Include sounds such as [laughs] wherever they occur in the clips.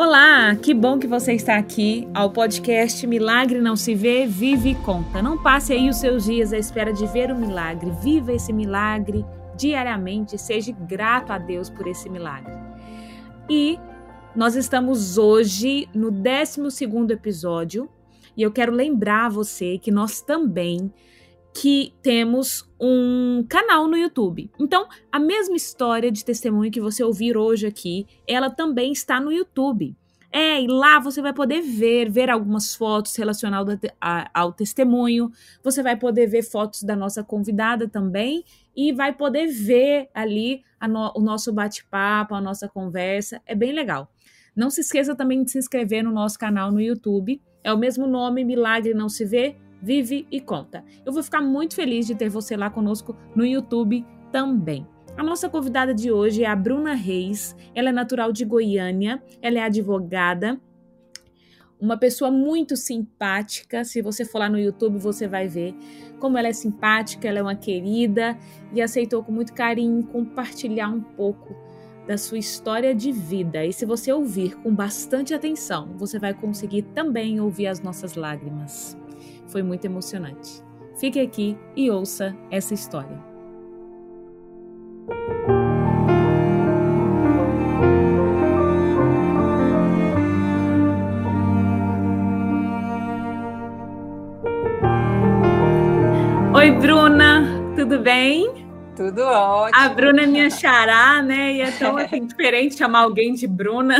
Olá, que bom que você está aqui ao podcast Milagre Não Se Vê, Vive e Conta. Não passe aí os seus dias à espera de ver o milagre. Viva esse milagre diariamente seja grato a Deus por esse milagre. E nós estamos hoje no 12 episódio e eu quero lembrar você que nós também que temos um canal no YouTube. Então, a mesma história de testemunho que você ouvir hoje aqui, ela também está no YouTube. É, e lá você vai poder ver, ver algumas fotos relacionadas ao testemunho, você vai poder ver fotos da nossa convidada também e vai poder ver ali no, o nosso bate-papo, a nossa conversa, é bem legal. Não se esqueça também de se inscrever no nosso canal no YouTube, é o mesmo nome, Milagre Não Se Vê, Vive e Conta. Eu vou ficar muito feliz de ter você lá conosco no YouTube também. A nossa convidada de hoje é a Bruna Reis. Ela é natural de Goiânia, ela é advogada, uma pessoa muito simpática. Se você for lá no YouTube, você vai ver como ela é simpática, ela é uma querida e aceitou com muito carinho compartilhar um pouco da sua história de vida. E se você ouvir com bastante atenção, você vai conseguir também ouvir as nossas lágrimas. Foi muito emocionante. Fique aqui e ouça essa história. Tudo bem? Tudo ótimo. A Bruna é minha xará, né? E é tão assim, [laughs] diferente chamar alguém de Bruna.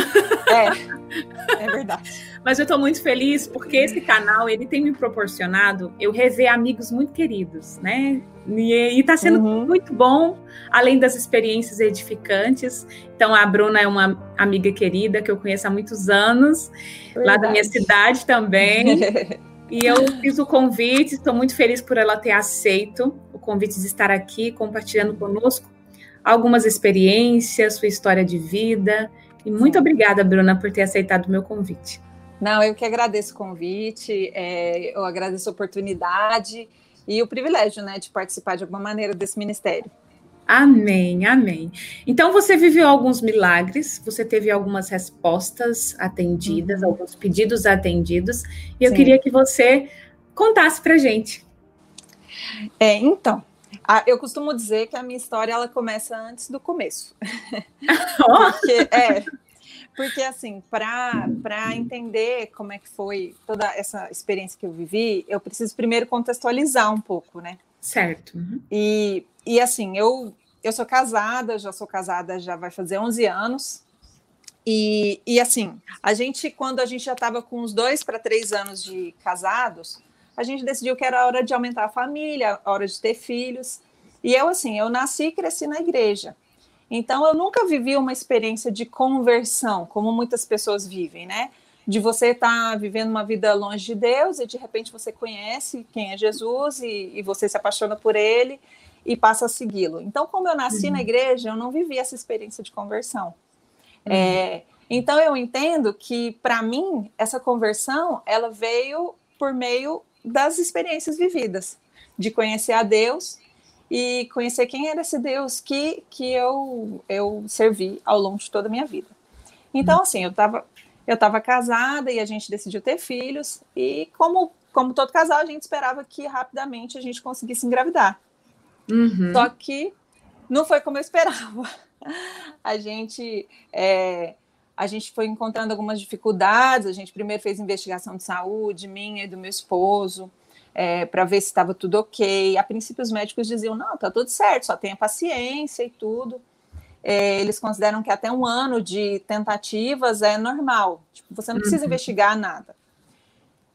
É, [laughs] é verdade. Mas eu estou muito feliz porque esse canal ele tem me proporcionado eu rever amigos muito queridos, né? E está sendo uhum. muito bom, além das experiências edificantes. Então, a Bruna é uma amiga querida que eu conheço há muitos anos, verdade. lá da minha cidade também. [laughs] E eu fiz o convite, estou muito feliz por ela ter aceito o convite de estar aqui compartilhando conosco algumas experiências, sua história de vida. E muito obrigada, Bruna, por ter aceitado o meu convite. Não, eu que agradeço o convite, é, eu agradeço a oportunidade e o privilégio né, de participar de alguma maneira desse ministério. Amém, amém. Então você viveu alguns milagres, você teve algumas respostas atendidas, uhum. alguns pedidos atendidos, e eu Sim. queria que você contasse para gente. É, então, eu costumo dizer que a minha história ela começa antes do começo. [laughs] [laughs] Porque, é, porque, assim, para entender como é que foi toda essa experiência que eu vivi, eu preciso primeiro contextualizar um pouco, né? Certo. Uhum. E, e, assim, eu, eu sou casada, já sou casada, já vai fazer 11 anos. E, e assim, a gente, quando a gente já estava com uns dois para três anos de casados, a gente decidiu que era hora de aumentar a família, hora de ter filhos. E eu, assim, eu nasci e cresci na igreja. Então, eu nunca vivi uma experiência de conversão, como muitas pessoas vivem, né? De você estar tá vivendo uma vida longe de Deus e de repente você conhece quem é Jesus e, e você se apaixona por ele e passa a segui-lo. Então, como eu nasci uhum. na igreja, eu não vivi essa experiência de conversão. Uhum. É, então, eu entendo que, para mim, essa conversão ela veio por meio das experiências vividas, de conhecer a Deus e conhecer quem era esse Deus que, que eu, eu servi ao longo de toda a minha vida. Então, assim, eu estava eu tava casada e a gente decidiu ter filhos, e como, como todo casal, a gente esperava que rapidamente a gente conseguisse engravidar. Uhum. Só que não foi como eu esperava. A gente. É, a gente foi encontrando algumas dificuldades. A gente primeiro fez investigação de saúde, minha e do meu esposo é, para ver se estava tudo ok. A princípio, os médicos diziam: não, está tudo certo, só tenha paciência e tudo. É, eles consideram que até um ano de tentativas é normal, tipo, você não precisa uhum. investigar nada.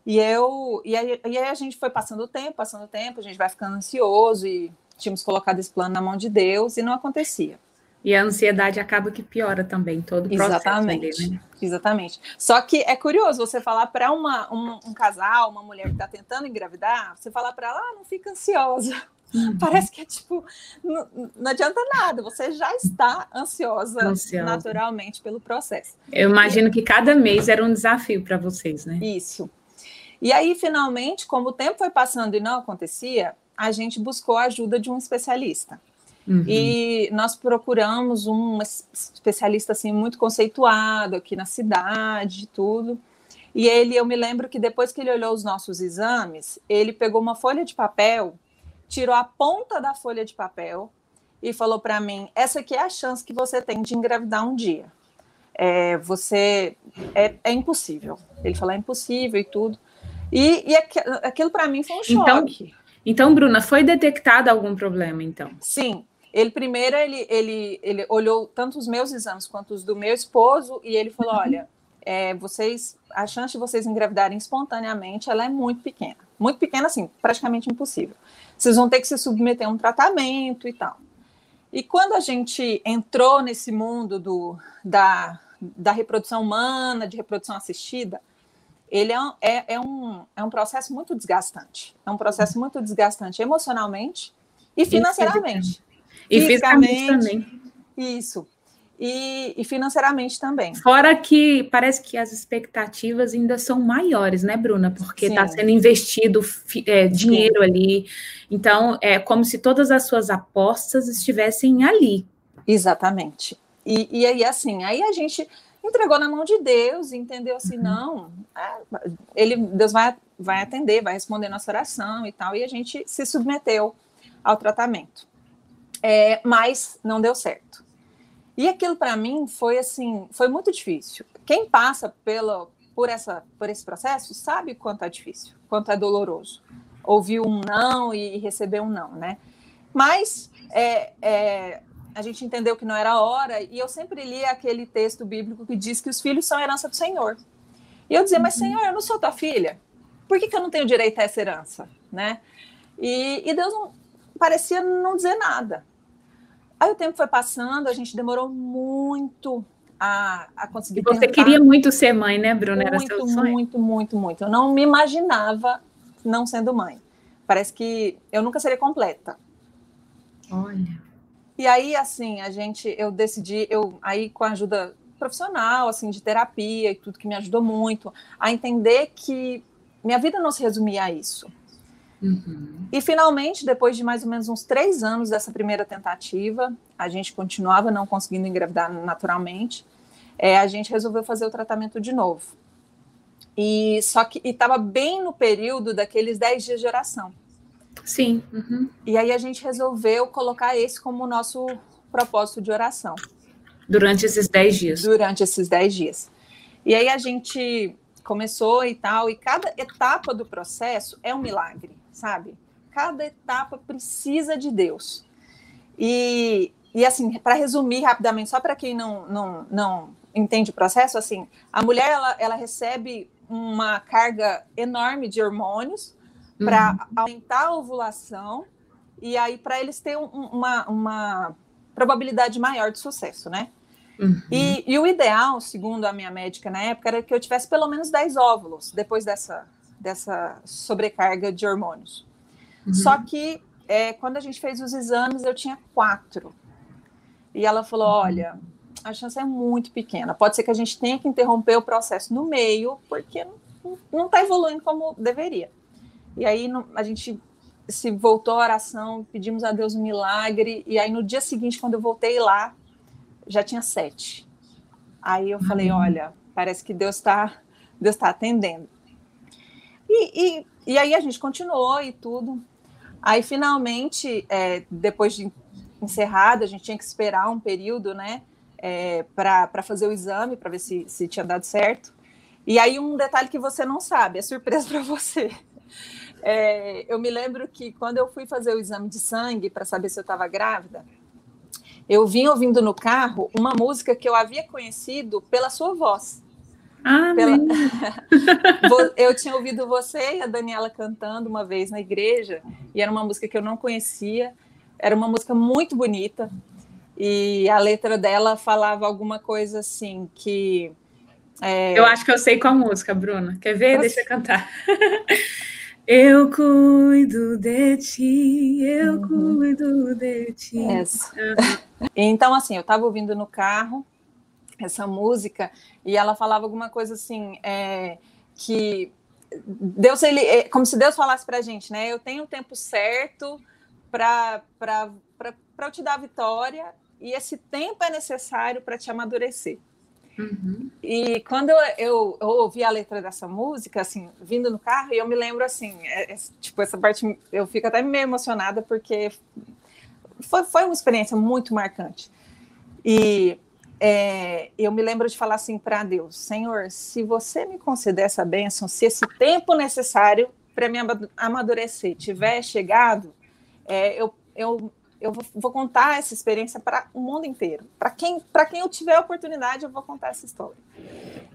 E eu e aí, e aí, a gente foi passando o tempo, passando o tempo, a gente vai ficando ansioso e tínhamos colocado esse plano na mão de Deus e não acontecia. E a ansiedade acaba que piora também todo o processo. Exatamente. Ali, né? Exatamente. Só que é curioso você falar para um, um, casal, uma mulher que está tentando engravidar, você falar para ela, ah, não fica ansiosa. Uhum. Parece que é tipo, não, não, adianta nada, você já está ansiosa, ansiosa, naturalmente pelo processo. Eu imagino que cada mês era um desafio para vocês, né? Isso. E aí, finalmente, como o tempo foi passando e não acontecia, a gente buscou a ajuda de um especialista. Uhum. E nós procuramos um especialista assim muito conceituado aqui na cidade, tudo. E ele, eu me lembro que depois que ele olhou os nossos exames, ele pegou uma folha de papel, tirou a ponta da folha de papel e falou para mim: essa aqui é a chance que você tem de engravidar um dia. É, você é, é impossível. Ele falou é impossível e tudo. E, e aquilo para mim foi um então, choque. Então, então, Bruna, foi detectado algum problema, então? Sim, ele primeiro ele, ele, ele olhou tanto os meus exames quanto os do meu esposo e ele falou: olha, é, vocês a chance de vocês engravidarem espontaneamente ela é muito pequena, muito pequena assim, praticamente impossível. Vocês vão ter que se submeter a um tratamento e tal. E quando a gente entrou nesse mundo do, da, da reprodução humana, de reprodução assistida, ele é, é, é, um, é um processo muito desgastante. É um processo muito desgastante emocionalmente e financeiramente. E fisicamente, também. Isso. E, e, financeiramente também. Fora que parece que as expectativas ainda são maiores, né, Bruna? Porque está sendo investido é, dinheiro Sim. ali. Então, é como se todas as suas apostas estivessem ali. Exatamente. E, e aí, assim, aí a gente entregou na mão de Deus, entendeu assim, uhum. não, é, ele, Deus vai, vai atender, vai responder nossa oração e tal, e a gente se submeteu ao tratamento é, mas não deu certo. E aquilo para mim foi assim, foi muito difícil. Quem passa pelo, por, essa, por esse processo sabe quanto é difícil, quanto é doloroso. Ouvir um não e receber um não, né? Mas é, é, a gente entendeu que não era a hora, e eu sempre li aquele texto bíblico que diz que os filhos são herança do Senhor. E eu dizia, mas uhum. Senhor, eu não sou tua filha, por que, que eu não tenho direito a essa herança? Né? E, e Deus não, parecia não dizer nada. Aí o tempo foi passando, a gente demorou muito a, a conseguir. E você tentar. queria muito ser mãe, né, Bruna? Muito, Era seu sonho. muito, muito, muito. Eu não me imaginava não sendo mãe. Parece que eu nunca seria completa. Olha. E aí, assim, a gente, eu decidi, eu aí com a ajuda profissional, assim, de terapia e tudo que me ajudou muito a entender que minha vida não se resumia a isso. Uhum. E finalmente, depois de mais ou menos uns três anos dessa primeira tentativa, a gente continuava não conseguindo engravidar naturalmente, é, a gente resolveu fazer o tratamento de novo. E só que estava bem no período daqueles 10 dias de oração. Sim. Uhum. E aí a gente resolveu colocar esse como o nosso propósito de oração. Durante esses 10 dias. Durante esses 10 dias. E aí a gente começou e tal, e cada etapa do processo é um milagre sabe? Cada etapa precisa de Deus. E, e assim, para resumir rapidamente, só para quem não, não, não entende o processo, assim, a mulher ela, ela recebe uma carga enorme de hormônios uhum. para aumentar a ovulação e aí para eles terem um, uma, uma probabilidade maior de sucesso, né? Uhum. E, e, o ideal, segundo a minha médica na época, era que eu tivesse pelo menos 10 óvulos depois dessa, dessa sobrecarga de hormônios. Uhum. Só que é, quando a gente fez os exames, eu tinha quatro. E ela falou: uhum. olha, a chance é muito pequena. Pode ser que a gente tenha que interromper o processo no meio, porque não está evoluindo como deveria. E aí a gente se voltou à oração, pedimos a Deus um milagre, e aí no dia seguinte, quando eu voltei lá, já tinha sete. Aí eu falei, uhum. olha, parece que Deus está Deus tá atendendo. E, e, e aí a gente continuou e tudo. Aí, finalmente, é, depois de encerrado, a gente tinha que esperar um período, né, é, para fazer o exame, para ver se, se tinha dado certo. E aí, um detalhe que você não sabe, é surpresa [laughs] para você. É, eu me lembro que quando eu fui fazer o exame de sangue para saber se eu estava grávida, eu vim ouvindo no carro uma música que eu havia conhecido pela sua voz. Ah, pela... [laughs] [laughs] eu tinha ouvido você e a Daniela cantando uma vez na igreja, e era uma música que eu não conhecia, era uma música muito bonita, e a letra dela falava alguma coisa assim que. É... Eu acho que eu sei qual música, Bruna. Quer ver? Deixa eu cantar. [laughs] Eu cuido de ti, eu uhum. cuido de ti. Uhum. Então, assim, eu estava ouvindo no carro essa música e ela falava alguma coisa assim é, que Deus ele é como se Deus falasse para a gente, né? Eu tenho o tempo certo para eu te dar a vitória e esse tempo é necessário para te amadurecer. Uhum. E quando eu, eu, eu, ouvi a letra dessa música, assim, vindo no carro, e eu me lembro assim, é, é, tipo, essa parte eu fico até meio emocionada porque foi, foi uma experiência muito marcante. E é, eu me lembro de falar assim para Deus: Senhor, se você me conceder essa bênção, se esse tempo necessário para me amadurecer tiver chegado, é, eu, eu, eu vou, vou, contar essa experiência para o mundo inteiro. Para quem, quem eu tiver a oportunidade, eu vou contar essa história.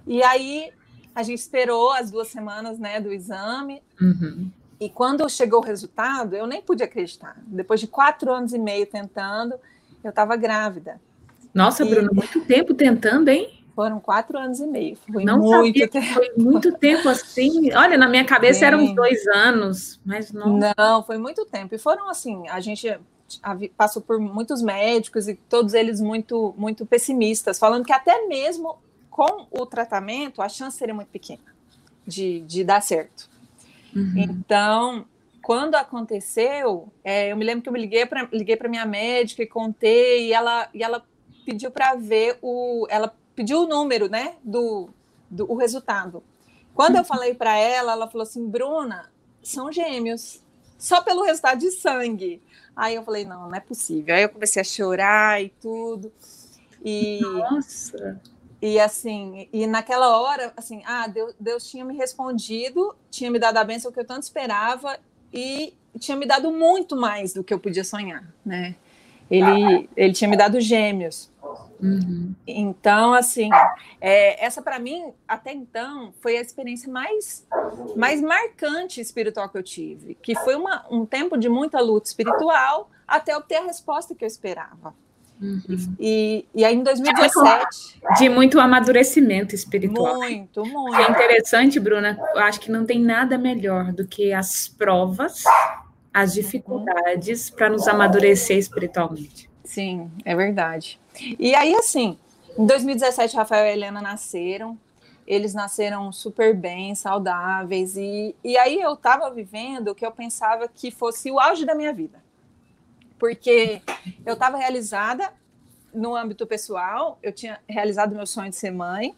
E aí a gente esperou as duas semanas né, do exame. Uhum. E quando chegou o resultado, eu nem pude acreditar. Depois de quatro anos e meio tentando, eu estava grávida. Nossa, e... Bruno, muito tempo tentando, hein? Foram quatro anos e meio. Foi não muito tempo. Foi muito tempo assim. Olha, na minha cabeça Sim. eram uns dois anos, mas não. Não, foi muito tempo. E foram assim, a gente passou por muitos médicos e todos eles muito, muito pessimistas, falando que até mesmo com o tratamento a chance seria muito pequena de, de dar certo. Uhum. Então, quando aconteceu, é, eu me lembro que eu me liguei para liguei para minha médica e contei e ela e ela pediu para ver o ela pediu o número, né, do, do o resultado. Quando eu falei para ela, ela falou assim: "Bruna, são gêmeos, só pelo resultado de sangue". Aí eu falei: "Não, não é possível". Aí eu comecei a chorar e tudo. E Nossa. E assim, e naquela hora, assim, ah, Deus, Deus tinha me respondido, tinha me dado a bênção que eu tanto esperava e tinha me dado muito mais do que eu podia sonhar, né? Ele, ele tinha me dado gêmeos. Uhum. Então, assim, é, essa para mim, até então, foi a experiência mais, mais marcante espiritual que eu tive, que foi uma, um tempo de muita luta espiritual até obter a resposta que eu esperava. Uhum. E, e aí, em 2017. De muito amadurecimento espiritual. Muito, muito. É interessante, Bruna. Eu acho que não tem nada melhor do que as provas, as dificuldades, para nos amadurecer espiritualmente. Sim, é verdade. E aí, assim, em 2017, Rafael e Helena nasceram. Eles nasceram super bem, saudáveis. E, e aí eu estava vivendo o que eu pensava que fosse o auge da minha vida porque eu estava realizada no âmbito pessoal, eu tinha realizado meu sonho de ser mãe,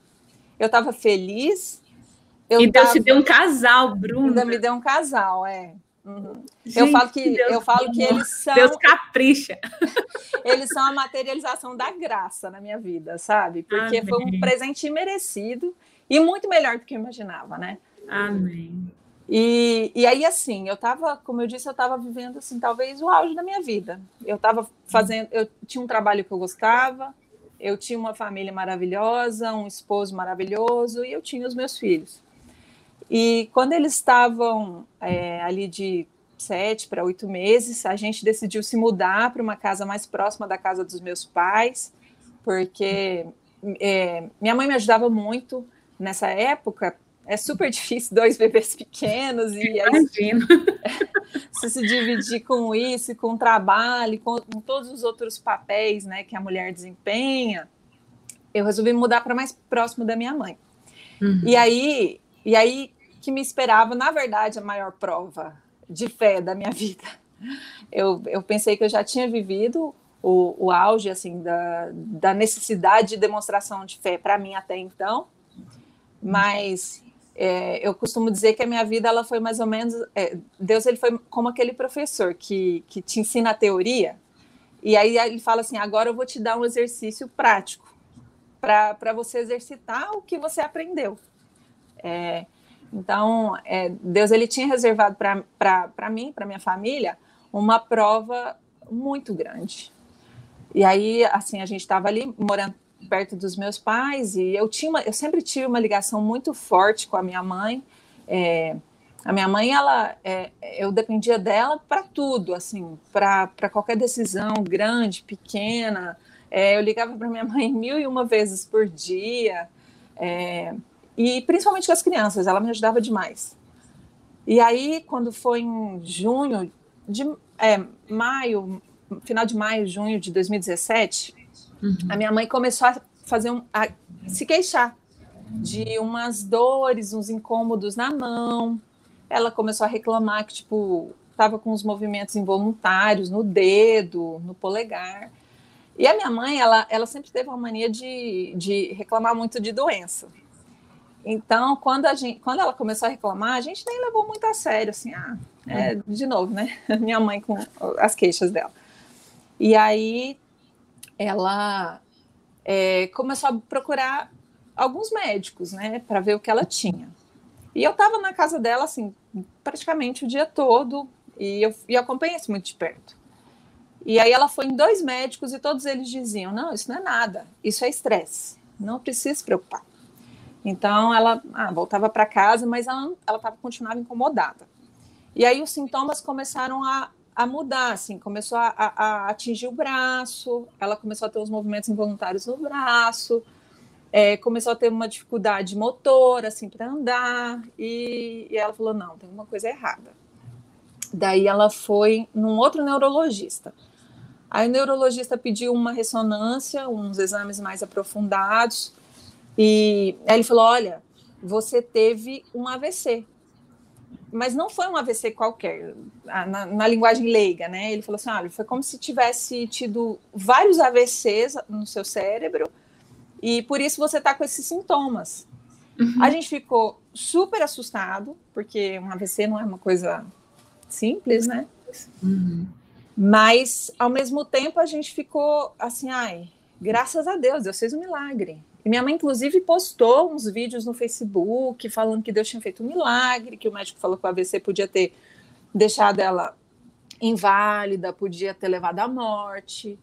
eu estava feliz. Eu e Deus tava... te deu um casal, Bruno. Ainda me deu um casal, é. Uhum. Gente, eu falo que Deus eu falo que eles são Deus capricha. [laughs] Eles são a materialização da graça na minha vida, sabe? Porque Amém. foi um presente merecido e muito melhor do que eu imaginava, né? Amém. E, e aí, assim, eu estava, como eu disse, eu estava vivendo, assim, talvez o auge da minha vida. Eu estava fazendo, eu tinha um trabalho que eu gostava, eu tinha uma família maravilhosa, um esposo maravilhoso e eu tinha os meus filhos. E quando eles estavam é, ali de sete para oito meses, a gente decidiu se mudar para uma casa mais próxima da casa dos meus pais, porque é, minha mãe me ajudava muito nessa época, é super [laughs] difícil dois bebês pequenos e Imagino. [laughs] se se dividir com isso, com o trabalho, com, com, todos os outros papéis, né, que a mulher desempenha, eu resolvi mudar para mais próximo da minha mãe. Uhum. E aí, e aí que me esperava, na verdade, a maior prova de fé da minha vida. Eu, eu pensei que eu já tinha vivido o, o auge assim da, da necessidade de demonstração de fé para mim até então, mas é, eu costumo dizer que a minha vida ela foi mais ou menos é, Deus ele foi como aquele professor que, que te ensina a teoria e aí ele fala assim agora eu vou te dar um exercício prático para você exercitar o que você aprendeu é, então é, Deus ele tinha reservado para mim para minha família uma prova muito grande e aí assim a gente estava ali morando perto dos meus pais e eu tinha uma, eu sempre tive uma ligação muito forte com a minha mãe. É, a minha mãe, ela, é, eu dependia dela para tudo, assim, para qualquer decisão grande, pequena. É, eu ligava para minha mãe [laughs] mil e uma vezes por dia, é, e principalmente com as crianças, ela me ajudava demais. E aí, quando foi em junho, de é, maio, final de maio, junho de 2017, Uhum. A minha mãe começou a fazer um, a se queixar de umas dores, uns incômodos na mão. Ela começou a reclamar que, tipo, estava com os movimentos involuntários no dedo, no polegar. E a minha mãe, ela, ela sempre teve uma mania de, de reclamar muito de doença. Então, quando, a gente, quando ela começou a reclamar, a gente nem levou muito a sério, assim, ah, é, de novo, né? [laughs] Minha mãe com as queixas dela. E aí, ela é, começou a procurar alguns médicos, né, para ver o que ela tinha. E eu estava na casa dela, assim, praticamente o dia todo, e eu, e acompanhei isso muito de perto. E aí ela foi em dois médicos e todos eles diziam: não, isso não é nada, isso é estresse, não precisa se preocupar. Então ela ah, voltava para casa, mas ela, ela tava, continuava incomodada. E aí os sintomas começaram a, a mudar, assim, começou a, a, a atingir o braço, ela começou a ter os movimentos involuntários no braço, é, começou a ter uma dificuldade motor, assim, para andar, e, e, ela falou: não, tem uma coisa errada. Daí ela foi num outro neurologista. Aí o neurologista pediu uma ressonância, uns exames mais aprofundados, e aí ele falou: olha, você teve um AVC. Mas não foi um AVC qualquer, na, na linguagem leiga, né? Ele falou assim: olha, foi como se tivesse tido vários AVCs no seu cérebro e por isso você está com esses sintomas. Uhum. A gente ficou super assustado, porque um AVC não é uma coisa simples, né? Uhum. Mas, ao mesmo tempo, a gente ficou assim, ai, graças a Deus, Deus fez um milagre. E minha mãe, inclusive, postou uns vídeos no Facebook falando que Deus tinha feito um milagre, que o médico falou que o AVC podia ter deixado ela inválida, podia ter levado à morte.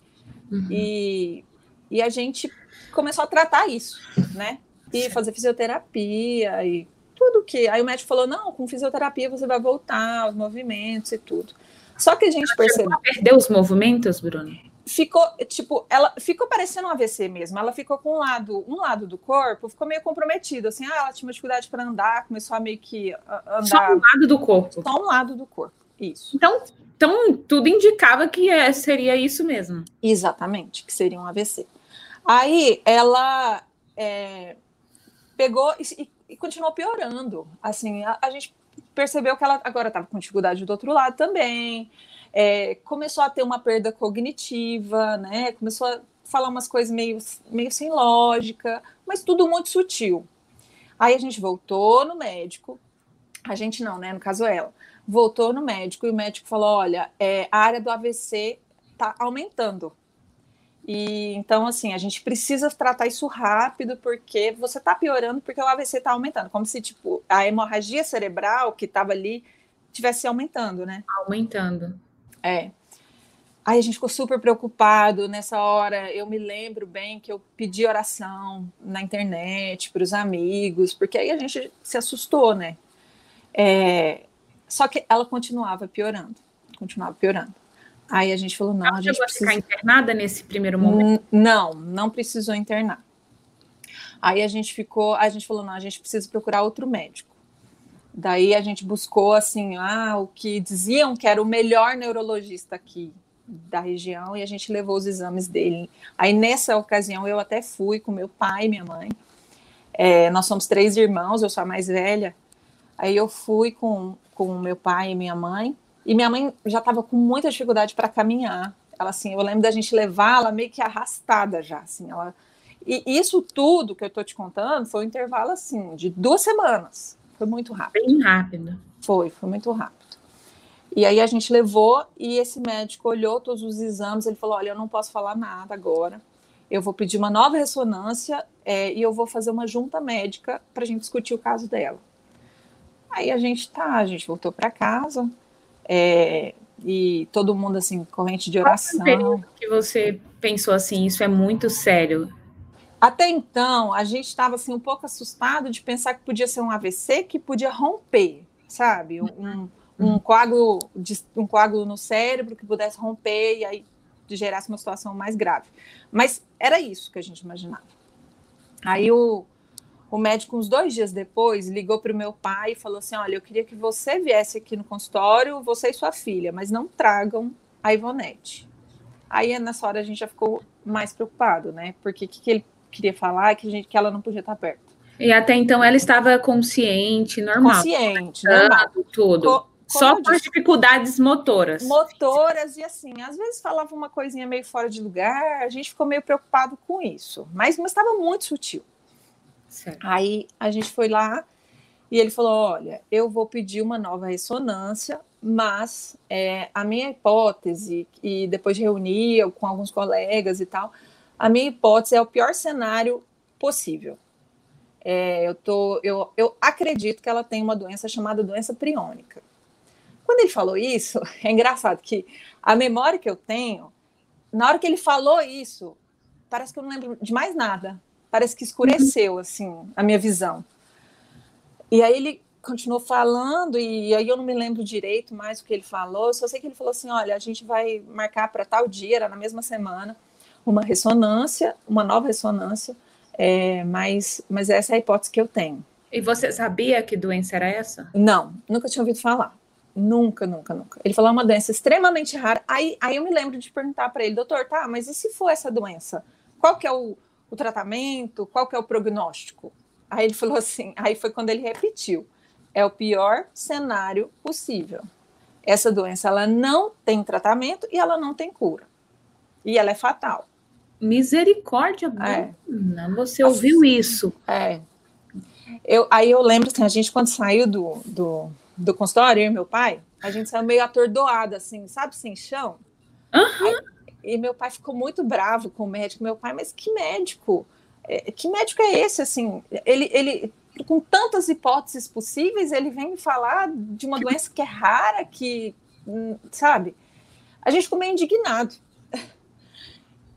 Uhum. E, e a gente começou a tratar isso, né? E fazer fisioterapia e tudo que. Aí o médico falou: não, com fisioterapia você vai voltar, os movimentos e tudo. Só que a gente percebeu. Perdeu os movimentos, Bruno? Ficou, tipo, ela ficou parecendo um AVC mesmo. Ela ficou com um lado, um lado do corpo, ficou meio comprometido. Assim, ah, ela tinha uma dificuldade para andar, começou a meio que andar. Só um lado do corpo. Só um lado do corpo. Isso. Então, então tudo indicava que é, seria isso mesmo. Exatamente, que seria um AVC. Aí ela é, pegou e, e, continuou piorando. Assim, a, a, gente percebeu que ela agora estava com dificuldade do outro lado também. É, começou a ter uma perda cognitiva, né? Começou a falar umas coisas meio, meio sem lógica, mas tudo muito sutil. Aí a gente voltou no médico, a gente não, né? No caso ela, voltou no médico e o médico falou: olha, é, a área do AVC está aumentando. E então, assim, a gente precisa tratar isso rápido, porque você está piorando, porque o AVC está aumentando, como se tipo a hemorragia cerebral que estava ali tivesse aumentando, né? Aumentando. É. Aí a gente ficou super preocupado nessa hora. Eu me lembro bem que eu pedi oração na internet para os amigos, porque aí a gente se assustou, né? É... Só que ela continuava piorando, continuava piorando. Aí a gente falou, não, Ela a gente precisa... ficar internada nesse primeiro momento? Não, não precisou internar. Aí a gente ficou, a gente falou, não, a gente precisa procurar outro médico. Daí a gente buscou, assim, ah, o que diziam que era o melhor neurologista aqui da região e a gente levou os exames dele. Aí nessa ocasião eu até fui com meu pai e minha mãe. É, nós somos três irmãos, eu sou a mais velha. Aí eu fui com, com meu pai e minha mãe e minha mãe já estava com muita dificuldade para caminhar. Ela assim, eu lembro da gente levá-la meio que arrastada já, assim, ela e isso tudo que eu estou te contando foi um intervalo assim de duas semanas. Foi muito rápido. Bem rápido. Foi, foi muito rápido. E aí a gente levou e esse médico olhou todos os exames. Ele falou: Olha, eu não posso falar nada agora. Eu vou pedir uma nova ressonância é, e eu vou fazer uma junta médica para a gente discutir o caso dela. Aí a gente tá, a gente voltou para casa, é, e todo mundo assim, corrente de oração. Qual que você pensou assim, isso é muito sério? Até então, a gente estava assim um pouco assustado de pensar que podia ser um AVC que podia romper, sabe? Um, um, coágulo, um coágulo no cérebro que pudesse romper e aí gerasse uma situação mais grave. Mas era isso que a gente imaginava. Aí o, o médico, uns dois dias depois, ligou para o meu pai e falou assim: Olha, eu queria que você viesse aqui no consultório, você e sua filha, mas não tragam a Ivonete. Aí nessa hora a gente já ficou mais preocupado, né? Porque o que, que, ele queria falar que, a gente, que ela não podia estar perto. E até então ela estava consciente, normal. Consciente, normal. Tudo. Só por dificuldades motoras. Motoras, e assim, às vezes falava uma coisinha meio fora de lugar, a gente ficou meio preocupado com isso, mas estava muito sutil. Certo. Aí a gente foi lá e ele falou: Olha, eu vou pedir uma nova ressonância, mas é, a minha hipótese, e depois de reunir com alguns colegas e tal, a minha hipótese é o pior cenário possível. É, eu, tô, eu, eu acredito que ela tem uma doença chamada doença priônica. Quando ele falou isso, [laughs] é engraçado que a memória que eu tenho, na hora que ele falou isso, parece que eu não lembro de mais nada. Parece que escureceu, uhum. assim, a minha visão. E aí ele continuou falando, e aí eu não me lembro direito mais o que ele falou, só sei que ele falou assim: olha, a gente vai marcar para tal dia, era na mesma semana, uma ressonância, uma nova ressonância, é, mas, mas essa é a hipótese que eu tenho. E você sabia que doença era essa? Não, nunca tinha ouvido falar. Nunca, nunca, nunca. Ele falou é uma doença extremamente rara. Aí, aí eu me lembro de perguntar para ele, doutor, tá, mas e se for essa doença? Qual que é o, o tratamento? Qual que é o prognóstico? Aí ele falou assim, aí foi quando ele repetiu, é o pior cenário possível. Essa doença ela não tem tratamento e ela não tem cura. E ela é fatal. Misericórdia, é. você ouviu isso? É. Eu, aí eu lembro assim, a gente quando saiu do, do, do consultório, eu e meu pai, a gente saiu meio atordoado, assim, sabe, sem chão. Uhum. Aí, e meu pai ficou muito bravo com o médico. Meu pai, mas que médico? É, que médico é esse? Assim, ele, ele, com tantas hipóteses possíveis, ele vem me falar de uma doença que é rara, que, hum, sabe? A gente ficou meio indignado.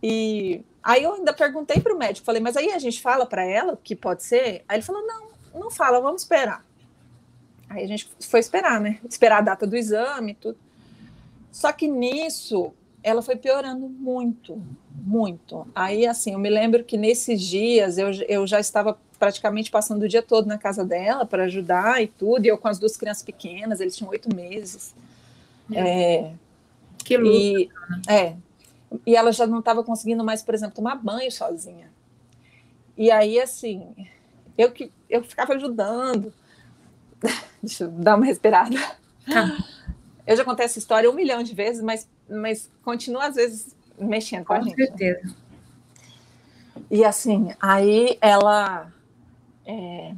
E aí eu ainda perguntei para o médico, falei, mas aí a gente fala para ela que pode ser? Aí ele falou, não, não fala, vamos esperar. Aí a gente foi esperar, né? Esperar a data do exame, tudo. Só que nisso ela foi piorando muito, muito. Aí, assim, eu me lembro que nesses dias eu, eu já estava praticamente passando o dia todo na casa dela para ajudar e tudo, e eu com as duas crianças pequenas, eles tinham oito meses. É, que luta. E, né? é, e ela já não estava conseguindo mais, por exemplo, tomar banho sozinha. E aí, assim, eu que eu ficava ajudando. [laughs] Deixa eu dar uma respirada. Tá. Eu já contei essa história um milhão de vezes, mas, mas continua às vezes mexendo com, com a gente. Com certeza. Né? E assim, aí ela. É...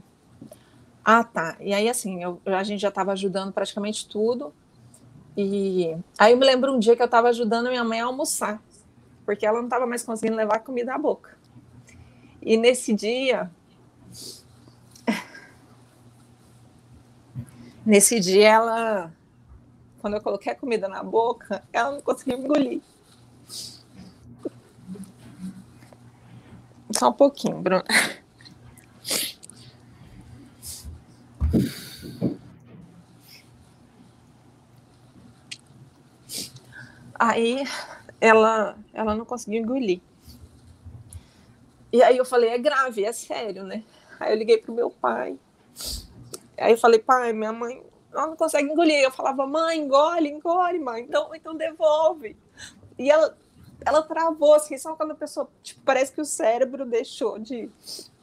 Ah, tá. E aí, assim, eu, a gente já estava ajudando praticamente tudo. E aí eu me lembro um dia que eu estava ajudando minha mãe a almoçar, porque ela não estava mais conseguindo levar comida à boca. E nesse dia. [laughs] Nesse dia ela quando eu coloquei a comida na boca, ela não conseguiu engolir. Só um pouquinho, Bruno. [laughs] Aí ela, ela não conseguiu engolir. E aí eu falei, é grave, é sério, né? Aí eu liguei pro meu pai. Aí eu falei, pai, minha mãe ela não consegue engolir. Eu falava, mãe, engole, engole, mãe, então, então devolve. E ela, ela travou, assim, só quando a pessoa, tipo, parece que o cérebro deixou de,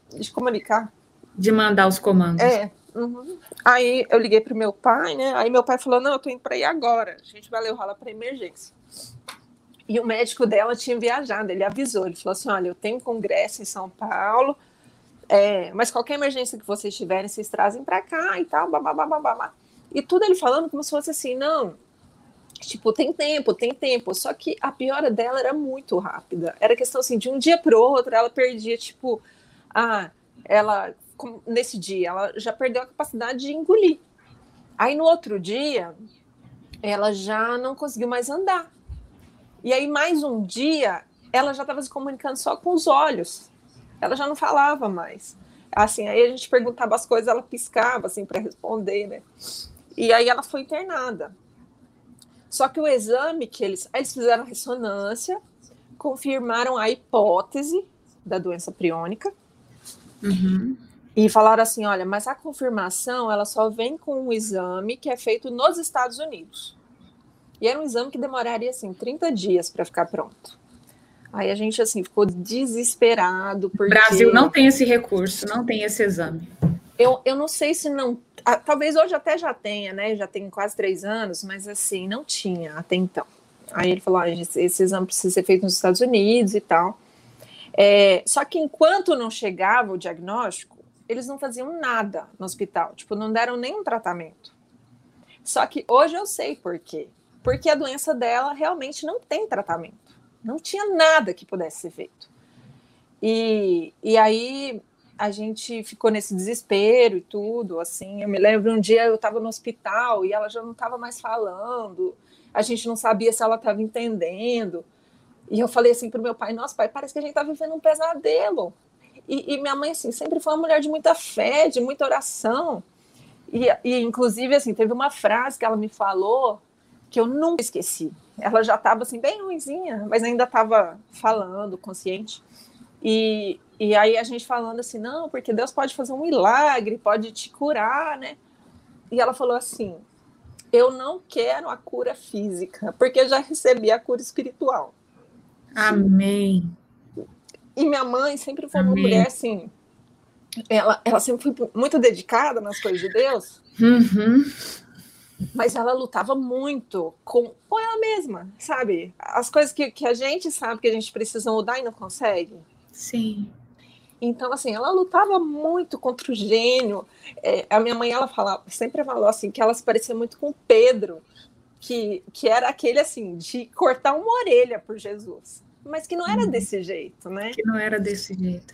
de comunicar. De mandar os comandos. É. Uhum. Aí eu liguei pro meu pai, né? Aí meu pai falou: não, eu tô indo para ir agora. A gente vai levar ela para emergência. E o médico dela tinha viajado, ele avisou, ele falou assim: olha, eu tenho congresso em São Paulo, é, mas qualquer emergência que vocês tiverem, vocês trazem para cá e tal, babá. E tudo ele falando como se fosse assim, não, tipo, tem tempo, tem tempo. Só que a piora dela era muito rápida. Era questão assim, de um dia para o outro, ela perdia, tipo, ah, ela, nesse dia, ela já perdeu a capacidade de engolir. Aí no outro dia, ela já não conseguiu mais andar. E aí, mais um dia, ela já estava se comunicando só com os olhos. Ela já não falava mais. Assim, aí a gente perguntava as coisas, ela piscava, assim, para responder, né? E aí ela foi internada. Só que o exame que eles, eles fizeram ressonância, confirmaram a hipótese da doença priônica. Uhum. E falaram assim, olha, mas a confirmação ela só vem com um exame que é feito nos Estados Unidos. E era um exame que demoraria assim 30 dias para ficar pronto. Aí a gente assim ficou desesperado porque o Brasil não tem esse recurso, não tem esse exame. Eu, eu não sei se não talvez hoje até já tenha, né? Já tem quase três anos, mas assim, não tinha até então. Aí ele falou: ah, esse exame precisa ser feito nos Estados Unidos e tal. É, só que enquanto não chegava o diagnóstico, eles não faziam nada no hospital, tipo, não deram nenhum tratamento. Só que hoje eu sei por quê. Porque a doença dela realmente não tem tratamento. Não tinha nada que pudesse ser feito. E, e aí a gente ficou nesse desespero e tudo, assim. Eu me lembro um dia eu estava no hospital e ela já não estava mais falando. A gente não sabia se ela estava entendendo. E eu falei assim para o meu pai: Nossa, pai, parece que a gente está vivendo um pesadelo. E, e, minha mãe, assim, sempre foi uma mulher de muita fé, de muita oração. E, e, inclusive, assim, teve uma frase que ela me falou que eu nunca esqueci. Ela já estava, assim, bem ruimzinha, mas ainda estava falando, consciente. E, e aí a gente falando assim, não, porque Deus pode fazer um milagre, pode te curar, né? E ela falou assim: eu não quero a cura física, porque eu já recebi a cura espiritual. Amém. E minha mãe sempre foi Amém. uma mulher assim. Ela, ela sempre foi muito dedicada nas coisas de Deus. Uhum. Mas ela lutava muito com, com ela mesma, sabe? As coisas que, que a gente sabe que a gente precisa mudar e não consegue. Sim. Então, assim, ela lutava muito contra o gênio. É, a minha mãe, ela falava, sempre falou assim, que ela se parecia muito com Pedro, que, que era aquele, assim, de cortar uma orelha por Jesus. Mas que não era uhum. desse jeito, né? Que não era desse jeito.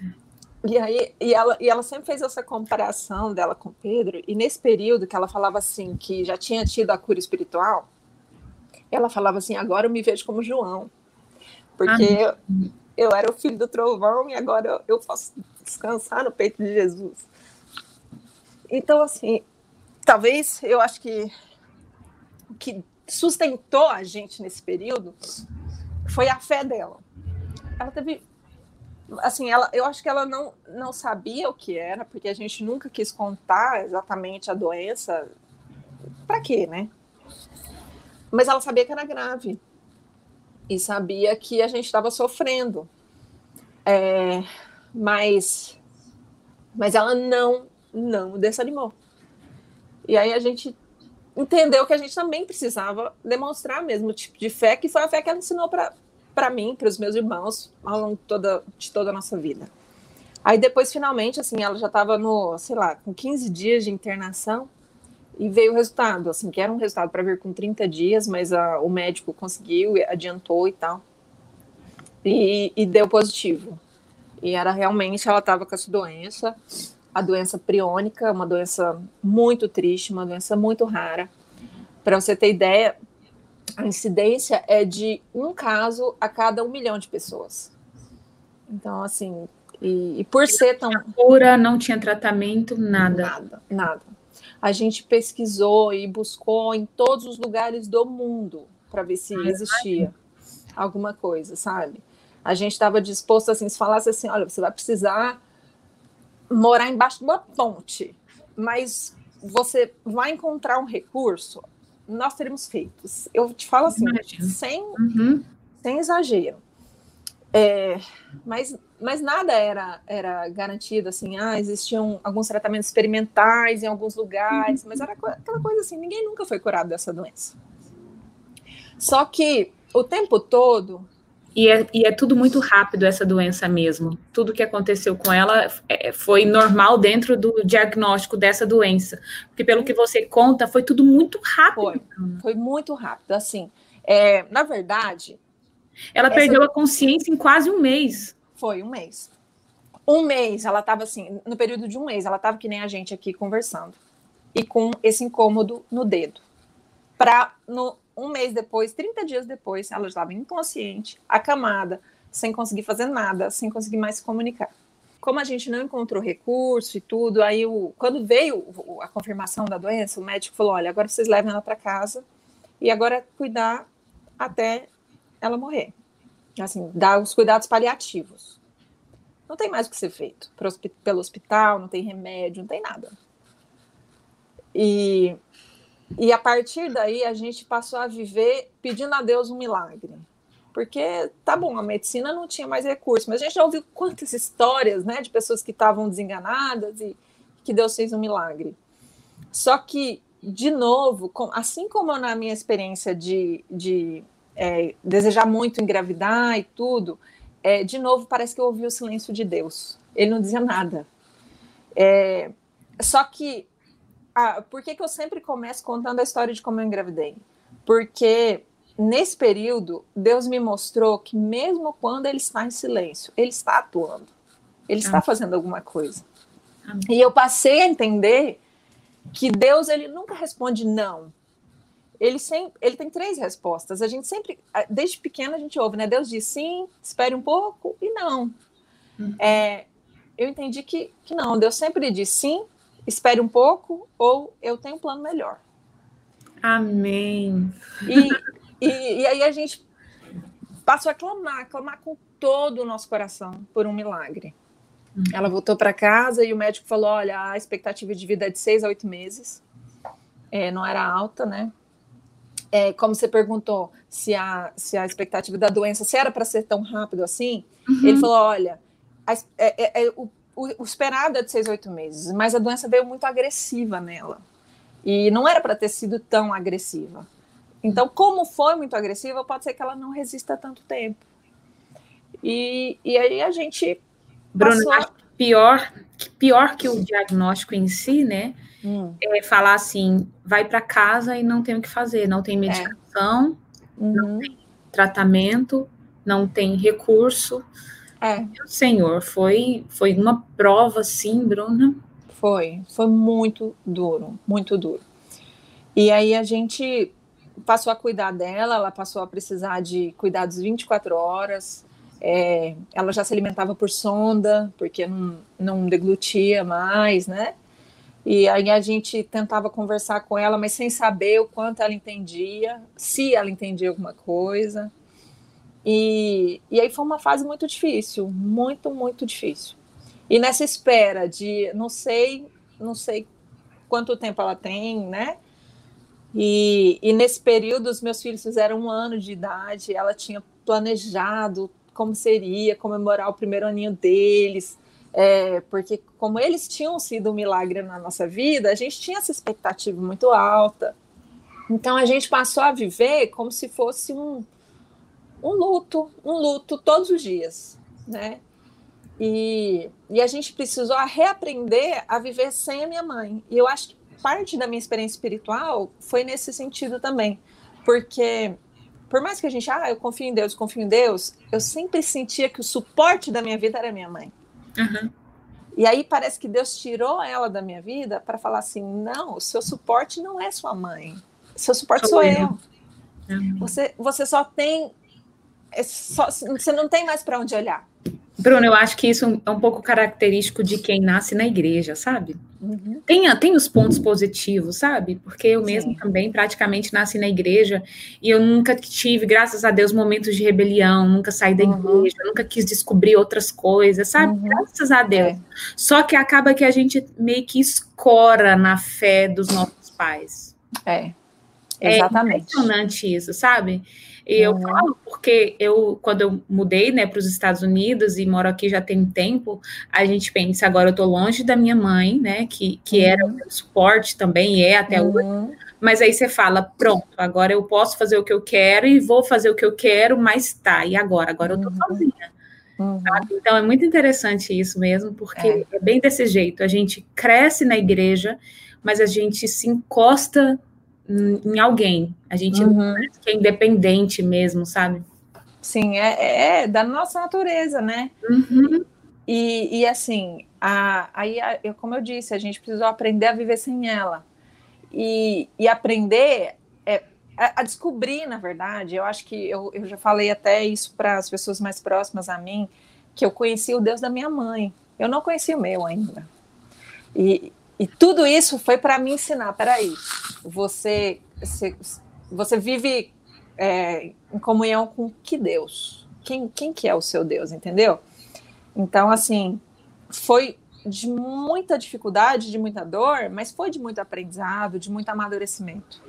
E aí, e ela, e ela sempre fez essa comparação dela com Pedro, e nesse período que ela falava assim, que já tinha tido a cura espiritual, ela falava assim, agora eu me vejo como João. Porque ah, eu era o filho do trovão e agora eu, posso descansar no peito de Jesus. Então, assim, talvez eu acho que o que sustentou a gente nesse período foi a fé dela. Ela teve. Assim, ela, eu acho que ela não, não sabia o que era, porque a gente nunca quis contar exatamente a doença. Para quê, né? Mas ela sabia que era grave e sabia que a gente estava sofrendo. É, mas, mas ela não, não desanimou. E aí a gente entendeu que a gente também precisava demonstrar mesmo o tipo de fé, que foi a fé que ela ensinou para mim, para os meus irmãos, ao longo de toda, de toda a nossa vida. Aí depois, finalmente, assim, ela já estava no, sei lá, com 15 dias de internação, e veio o resultado, assim, que era um resultado para vir com 30 dias, mas a, o médico conseguiu, adiantou e tal. E, e deu positivo. E era realmente, ela estava com essa doença, a doença priônica, uma doença muito triste, uma doença muito rara. Para você ter ideia, a incidência é de um caso a cada um milhão de pessoas. Então, assim, e, e por ser tão. Cura, não tinha tratamento, nada. Nada, nada a gente pesquisou e buscou em todos os lugares do mundo para ver se existia alguma coisa, sabe? A gente estava disposto assim, se falasse assim, olha, você vai precisar morar embaixo de uma ponte, mas você vai encontrar um recurso, nós teríamos feito. Eu te falo assim, sem, uhum. sem exagero. É, mas, mas nada era, era garantido, assim, ah, existiam alguns tratamentos experimentais em alguns lugares, mas era aquela coisa assim, ninguém nunca foi curado dessa doença. Só que o tempo todo. E é, e é tudo muito rápido essa doença mesmo. Tudo que aconteceu com ela é, foi normal dentro do diagnóstico dessa doença. Porque pelo que você conta, foi tudo muito rápido. Foi, foi muito rápido. Assim, é, na verdade, ela perdeu a consciência em quase um mês. Foi um mês. Um mês, ela estava assim, no período de um mês, ela estava que nem a gente aqui conversando. E com esse incômodo no dedo. Para um mês depois, 30 dias depois, ela estava inconsciente, acamada, sem conseguir fazer nada, sem conseguir mais se comunicar. Como a gente não encontrou recurso e tudo, aí o, quando veio a confirmação da doença, o médico falou: olha, agora vocês levem ela para casa e agora é cuidar até ela morrer. Assim, dar os cuidados paliativos. Não tem mais o que ser feito pelo hospital, não tem remédio, não tem nada. E, e a partir daí a gente passou a viver pedindo a Deus um milagre. Porque, tá bom, a medicina não tinha mais recursos, mas a gente já ouviu quantas histórias né, de pessoas que estavam desenganadas e que Deus fez um milagre. Só que, de novo, assim como na minha experiência de, de é, desejar muito engravidar e tudo, é, de novo parece que eu ouvi o silêncio de Deus. Ele não dizia nada. É, só que, ah, por que, que eu sempre começo contando a história de como eu engravidei? Porque nesse período, Deus me mostrou que mesmo quando ele está em silêncio, ele está atuando. Ele está fazendo alguma coisa. E eu passei a entender que Deus ele nunca responde não. Ele sempre, ele tem três respostas. A gente sempre, desde pequena a gente ouve, né? Deus diz sim, espere um pouco e não. Uhum. É, eu entendi que, que não. Deus sempre diz sim, espere um pouco ou eu tenho um plano melhor. Amém. E, e, e aí a gente passou a clamar, clamar com todo o nosso coração por um milagre. Uhum. Ela voltou para casa e o médico falou: olha, a expectativa de vida é de seis a oito meses. É, não era alta, né? É, como você perguntou se a, se a expectativa da doença se era para ser tão rápido assim, uhum. ele falou: olha, a, é, é, é, o, o, esperado é de seis oito meses, mas a doença veio muito agressiva nela. E não era para ter sido tão agressiva. Então, como foi muito agressiva, pode ser que ela não resista tanto tempo. E, e aí a gente Bruno, acho que pior, pior que o diagnóstico em si, né? Hum. É falar assim, vai para casa e não tem o que fazer, não tem medicação, é. uhum. não tem tratamento, não tem recurso. É. Meu senhor, foi, foi uma prova, sim, Bruna? Foi, foi muito duro, muito duro. E aí a gente passou a cuidar dela, ela passou a precisar de cuidados 24 horas, é, ela já se alimentava por sonda, porque não, não deglutia mais, né? E aí a gente tentava conversar com ela, mas sem saber o quanto ela entendia, se ela entendia alguma coisa. E, e aí foi uma fase muito difícil, muito, muito difícil. E nessa espera de não sei, não sei quanto tempo ela tem, né? E, e nesse período os meus filhos fizeram um ano de idade, ela tinha planejado como seria comemorar o primeiro aninho deles, é, porque como eles tinham sido um milagre na nossa vida, a gente tinha essa expectativa muito alta. Então a gente passou a viver como se fosse um, um luto, um luto todos os dias, né? E, e a gente precisou reaprender a viver sem a minha mãe. E eu acho que parte da minha experiência espiritual foi nesse sentido também, porque por mais que a gente, ah, eu confio em Deus, confio em Deus, eu sempre sentia que o suporte da minha vida era minha mãe. Uhum. E aí parece que Deus tirou ela da minha vida para falar assim: não, o seu suporte não é sua mãe, seu suporte sou, sou eu. eu. Uhum. Você, você só tem. É só, você não tem mais para onde olhar. Bruno, eu acho que isso é um pouco característico de quem nasce na igreja, sabe? Uhum. Tem, tem os pontos positivos, sabe? Porque eu mesmo também praticamente nasci na igreja e eu nunca tive, graças a Deus, momentos de rebelião, nunca saí da uhum. igreja, nunca quis descobrir outras coisas, sabe? Uhum. Graças a Deus. É. Só que acaba que a gente meio que escora na fé dos nossos pais. É. Exatamente. É impressionante isso, sabe? E eu uhum. falo porque eu, quando eu mudei né, para os Estados Unidos e moro aqui já tem tempo, a gente pensa, agora eu estou longe da minha mãe, né? Que, que uhum. era o meu suporte também, e é até uhum. hoje. Mas aí você fala, pronto, agora eu posso fazer o que eu quero e vou fazer o que eu quero, mas tá, e agora? Agora eu tô uhum. sozinha. Uhum. Então é muito interessante isso mesmo, porque é. é bem desse jeito. A gente cresce na igreja, mas a gente se encosta em alguém. A gente uhum. que é independente mesmo, sabe? Sim, é, é, é da nossa natureza, né? Uhum. E, e assim, a, aí, a, como eu disse, a gente precisou aprender a viver sem ela. E, e aprender é, a, a, descobrir, na verdade, eu acho que eu, eu já falei até isso para as pessoas mais próximas a mim, que eu conheci o Deus da minha mãe. Eu não conheci o meu ainda. E, e tudo isso foi para me ensinar, peraí, você, você, você vive é, em comunhão com que Deus? Quem, quem que é o seu Deus, entendeu? Então, assim, foi de muita dificuldade, de muita dor, mas foi de muito aprendizado, de muito amadurecimento.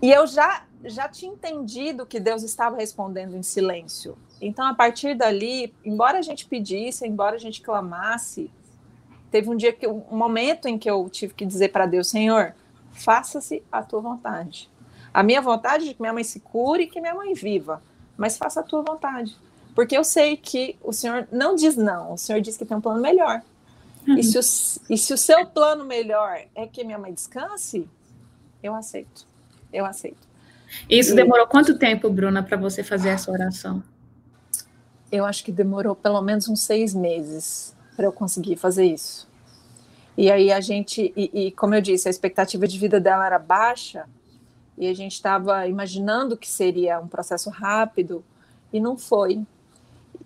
E eu já já tinha entendido que Deus estava respondendo em silêncio. Então, a partir dali, embora a gente pedisse, embora a gente clamasse, teve um dia que um momento em que eu tive que dizer para Deus, Senhor, faça-se a tua vontade. A minha vontade é que minha mãe se cure e que minha mãe viva, mas faça a tua vontade. Porque eu sei que o Senhor não diz não, o Senhor diz que tem um plano melhor. Uhum. E, se o, e se o seu plano melhor é que minha mãe descanse, eu aceito. Eu aceito. Isso e... demorou quanto tempo, Bruna, para você fazer essa oração? Eu acho que demorou pelo menos uns seis meses para eu conseguir fazer isso. E aí a gente, e, e, como eu disse, a expectativa de vida dela era baixa, e a gente estava imaginando que seria um processo rápido, e não foi.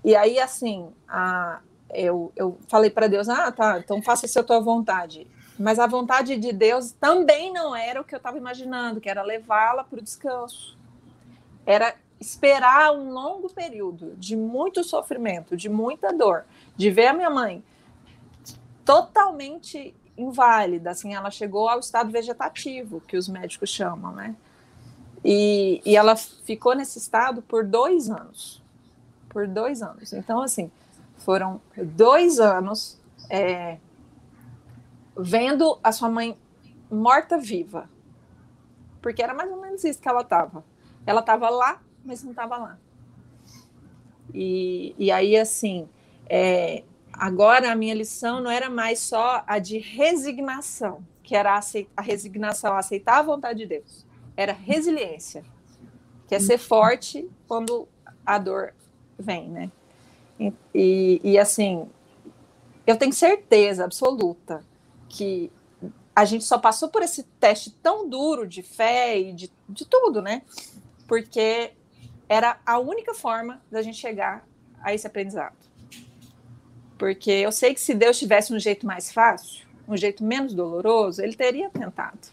E aí, assim, a, eu, eu falei para Deus: ah, tá, então faça-se a tua vontade. Mas a vontade de Deus também não era o que eu estava imaginando, que era levá-la para o descanso. Era esperar um longo período de muito sofrimento, de muita dor, de ver a minha mãe totalmente inválida, assim, ela chegou ao estado vegetativo, que os médicos chamam, né? E, e ela ficou nesse estado por dois anos. Por dois anos. Então, assim, foram dois anos é, vendo a sua mãe morta-viva. Porque era mais ou menos isso que ela estava. Ela estava lá, mas não estava lá. E, e aí, assim, é, agora a minha lição não era mais só a de resignação, que era a, resignação aceitar a vontade de Deus, era resiliência, que é ser forte quando a dor vem, né? E, e, e assim, eu tenho certeza absoluta que a gente só passou por esse teste tão duro de fé e de, de tudo, né? Porque era a única forma da gente chegar a esse aprendizado. Porque eu sei que se Deus tivesse um jeito mais fácil, um jeito menos doloroso, ele teria tentado.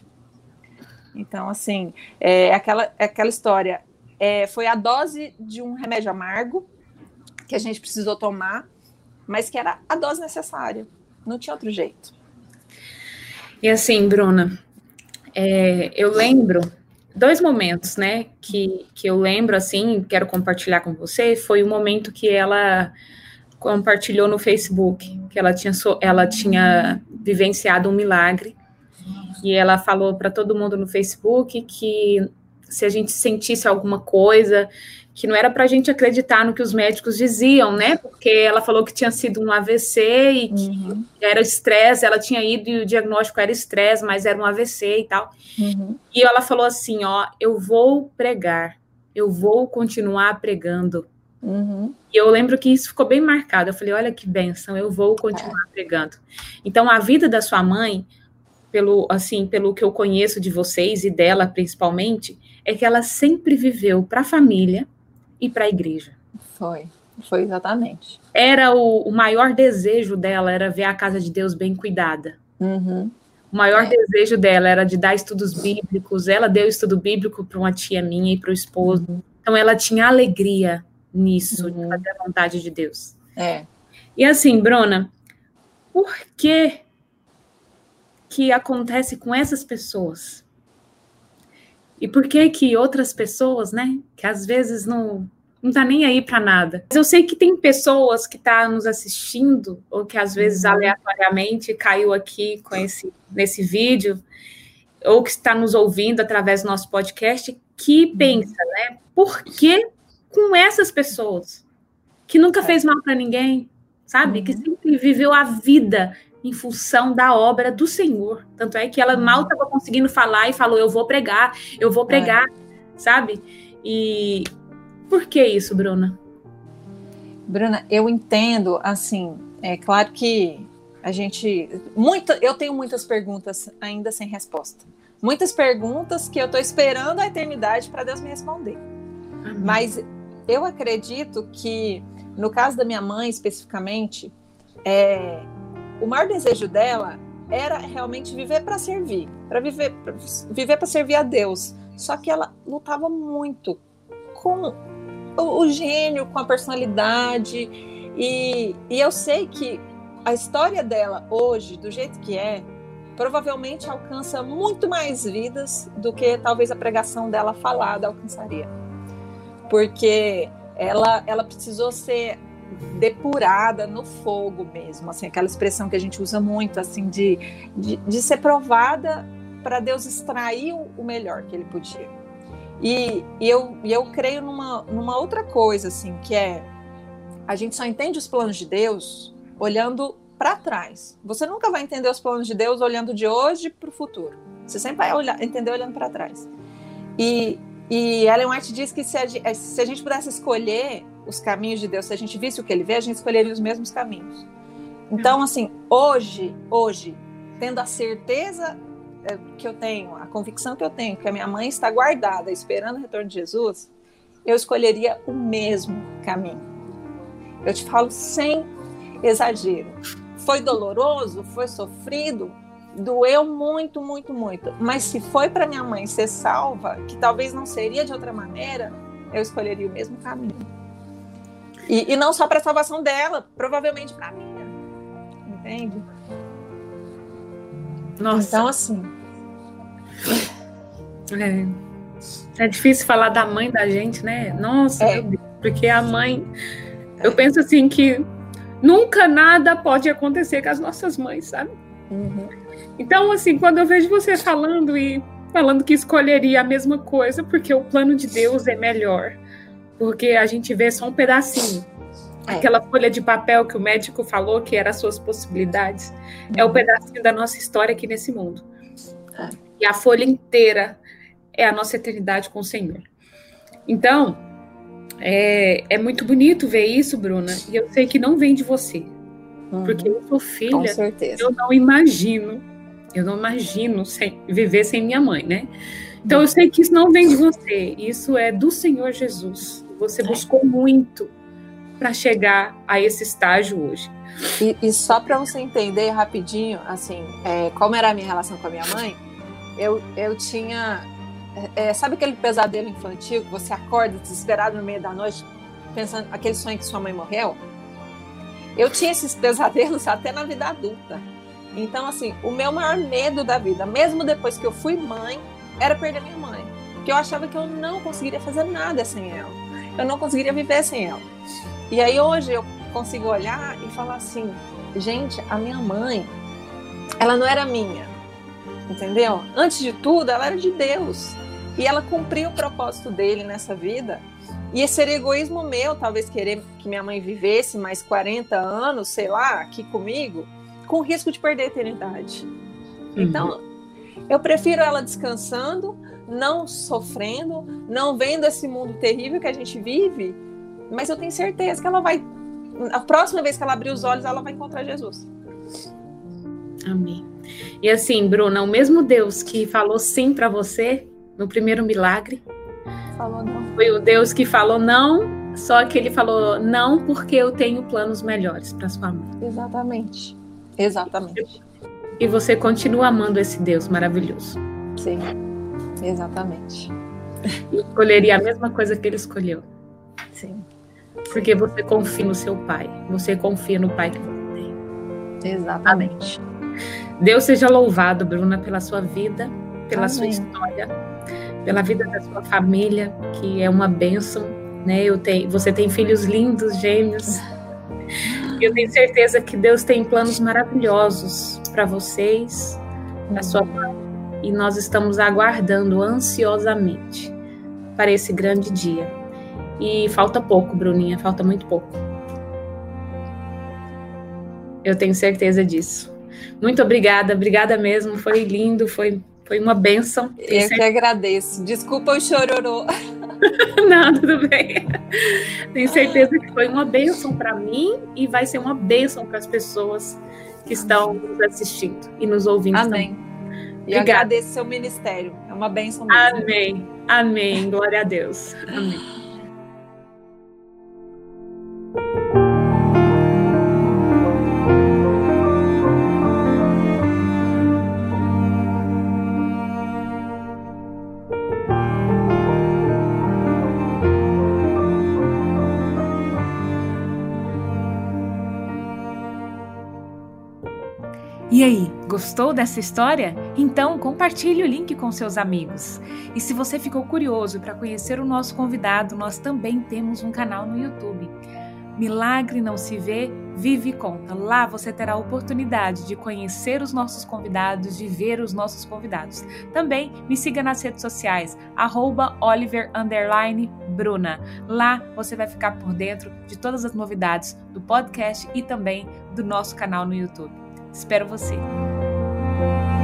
Então, assim, é aquela, é aquela história. É, foi a dose de um remédio amargo que a gente precisou tomar, mas que era a dose necessária. Não tinha outro jeito. E assim, Bruna, é, eu lembro dois momentos, né, que, que eu lembro, assim, quero compartilhar com você, foi o momento que ela compartilhou no Facebook que ela tinha, ela tinha vivenciado um milagre. E ela falou para todo mundo no Facebook que se a gente sentisse alguma coisa, que não era para a gente acreditar no que os médicos diziam, né? Porque ela falou que tinha sido um AVC e que uhum. era estresse, ela tinha ido e o diagnóstico era estresse, mas era um AVC e tal. Uhum. E ela falou assim: ó, eu vou pregar, eu vou continuar pregando. Uhum. E eu lembro que isso ficou bem marcado. Eu falei, olha que benção, eu vou continuar é. pregando. Então, a vida da sua mãe, pelo assim, pelo que eu conheço de vocês e dela principalmente, é que ela sempre viveu para a família e para a igreja. Foi, foi exatamente. Era o, o, maior desejo dela era ver a casa de Deus bem cuidada. Uhum. O maior é. desejo dela era de dar estudos bíblicos. Ela deu estudo bíblico para uma tia minha e para o esposo. Uhum. Então ela tinha alegria nisso, uhum. de fazer a vontade de Deus. É. E assim, Bruna, por que que acontece com essas pessoas? E por que que outras pessoas, né, que às vezes não não tá nem aí para nada. Mas eu sei que tem pessoas que tá nos assistindo ou que às vezes uhum. aleatoriamente caiu aqui com esse nesse vídeo ou que está nos ouvindo através do nosso podcast que uhum. pensa, né? Por que com essas pessoas que nunca é. fez mal para ninguém, sabe? Uhum. Que sempre viveu a vida em função da obra do Senhor. Tanto é que ela uhum. mal estava conseguindo falar e falou: Eu vou pregar, eu vou pregar, é. sabe? E por que isso, Bruna? Bruna, eu entendo, assim, é claro que a gente. Muita, eu tenho muitas perguntas ainda sem resposta. Muitas perguntas que eu estou esperando a eternidade para Deus me responder. Uhum. Mas eu acredito que, no caso da minha mãe especificamente, é, o maior desejo dela era realmente viver para servir, para viver, pra viver para servir a Deus. Só que ela lutava muito com o, o gênio, com a personalidade. E, e eu sei que a história dela hoje, do jeito que é, provavelmente alcança muito mais vidas do que talvez a pregação dela falada alcançaria. Porque ela, ela precisou ser depurada no fogo mesmo, assim, aquela expressão que a gente usa muito, assim, de, de, de ser provada para Deus extrair o melhor que ele podia. E, e, eu, e eu creio numa, numa outra coisa, assim, que é a gente só entende os planos de Deus olhando para trás. Você nunca vai entender os planos de Deus olhando de hoje para o futuro. Você sempre vai olhar, entender olhando para trás. E, e Ellen White diz que se a, se a gente pudesse escolher os caminhos de Deus, se a gente visse o que ele vê, a gente escolheria os mesmos caminhos. Então, uhum. assim, hoje, hoje, tendo a certeza eh, que eu tenho, a convicção que eu tenho, que a minha mãe está guardada, esperando o retorno de Jesus, eu escolheria o mesmo caminho. Eu te falo sem exagero. Foi doloroso, foi sofrido, doeu muito, muito, muito. Mas se foi para minha mãe ser salva, que talvez não seria de outra maneira, eu escolheria o mesmo caminho. E, e não só para a salvação dela, provavelmente para mim. Entende? Nossa. Então, assim. É. é difícil falar da mãe da gente, né? Nossa, é. Deus, porque a mãe. É. Eu penso assim que nunca nada pode acontecer com as nossas mães, sabe? Uhum. Então, assim, quando eu vejo você falando e falando que escolheria a mesma coisa, porque o plano de Deus é melhor porque a gente vê só um pedacinho. É. Aquela folha de papel que o médico falou que era as suas possibilidades, uhum. é o pedacinho da nossa história aqui nesse mundo. É. E a folha inteira é a nossa eternidade com o Senhor. Então, é, é muito bonito ver isso, Bruna, e eu sei que não vem de você. Uhum. Porque eu sou filha, eu não imagino, eu não imagino sem, viver sem minha mãe, né? Então eu sei que isso não vem de você, isso é do Senhor Jesus. Você buscou muito para chegar a esse estágio hoje. E, e só para você entender rapidinho, assim, é, como era a minha relação com a minha mãe, eu, eu tinha. É, é, sabe aquele pesadelo infantil que você acorda desesperado no meio da noite, pensando aquele sonho que sua mãe morreu? Eu tinha esses pesadelos [laughs] até na vida adulta. Então, assim, o meu maior medo da vida, mesmo depois que eu fui mãe, era perder minha mãe. Porque eu achava que eu não conseguiria fazer nada sem ela eu não conseguiria viver sem ela. E aí hoje eu consigo olhar e falar assim, gente, a minha mãe, ela não era minha, entendeu? Antes de tudo, ela era de Deus. E ela cumpriu o propósito dele nessa vida. E esse era egoísmo meu, talvez querer que minha mãe vivesse mais 40 anos, sei lá, aqui comigo, com risco de perder a eternidade. Uhum. Então, eu prefiro ela descansando não sofrendo, não vendo esse mundo terrível que a gente vive, mas eu tenho certeza que ela vai, a próxima vez que ela abrir os olhos, ela vai encontrar Jesus. Amém. E assim, Bruna, o mesmo Deus que falou sim para você no primeiro milagre, falou não. Foi o Deus que falou não, só que ele falou não porque eu tenho planos melhores para sua mãe. Exatamente. Exatamente. E você continua amando esse Deus maravilhoso. Sim. Exatamente. [laughs] escolheria a mesma coisa que ele escolheu. Sim. Porque você confia no seu pai. Você confia no pai que você tem. Exatamente. Deus seja louvado, Bruna, pela sua vida, pela Amém. sua história, pela vida da sua família, que é uma bênção. Né? Eu tenho, você tem filhos lindos, gêmeos. Eu tenho certeza que Deus tem planos maravilhosos para vocês, para sua família e nós estamos aguardando ansiosamente para esse grande dia. E falta pouco, Bruninha, falta muito pouco. Eu tenho certeza disso. Muito obrigada, obrigada mesmo. Foi lindo, foi, foi uma benção. Eu certeza. que agradeço. Desculpa o chororô. [laughs] Não, tudo bem. Tenho certeza que foi uma bênção para mim e vai ser uma bênção para as pessoas que estão nos assistindo e nos ouvindo. Amém. Também. E Obrigada. agradeço seu ministério. É uma bênção mesmo. Amém. Amém. Glória a Deus. Amém. E aí, gostou dessa história? Então compartilhe o link com seus amigos. E se você ficou curioso para conhecer o nosso convidado, nós também temos um canal no YouTube. Milagre não se vê, vive e conta. Lá você terá a oportunidade de conhecer os nossos convidados, de ver os nossos convidados. Também me siga nas redes sociais, @oliver_bruna. Lá você vai ficar por dentro de todas as novidades do podcast e também do nosso canal no YouTube. Espero você! Thank you.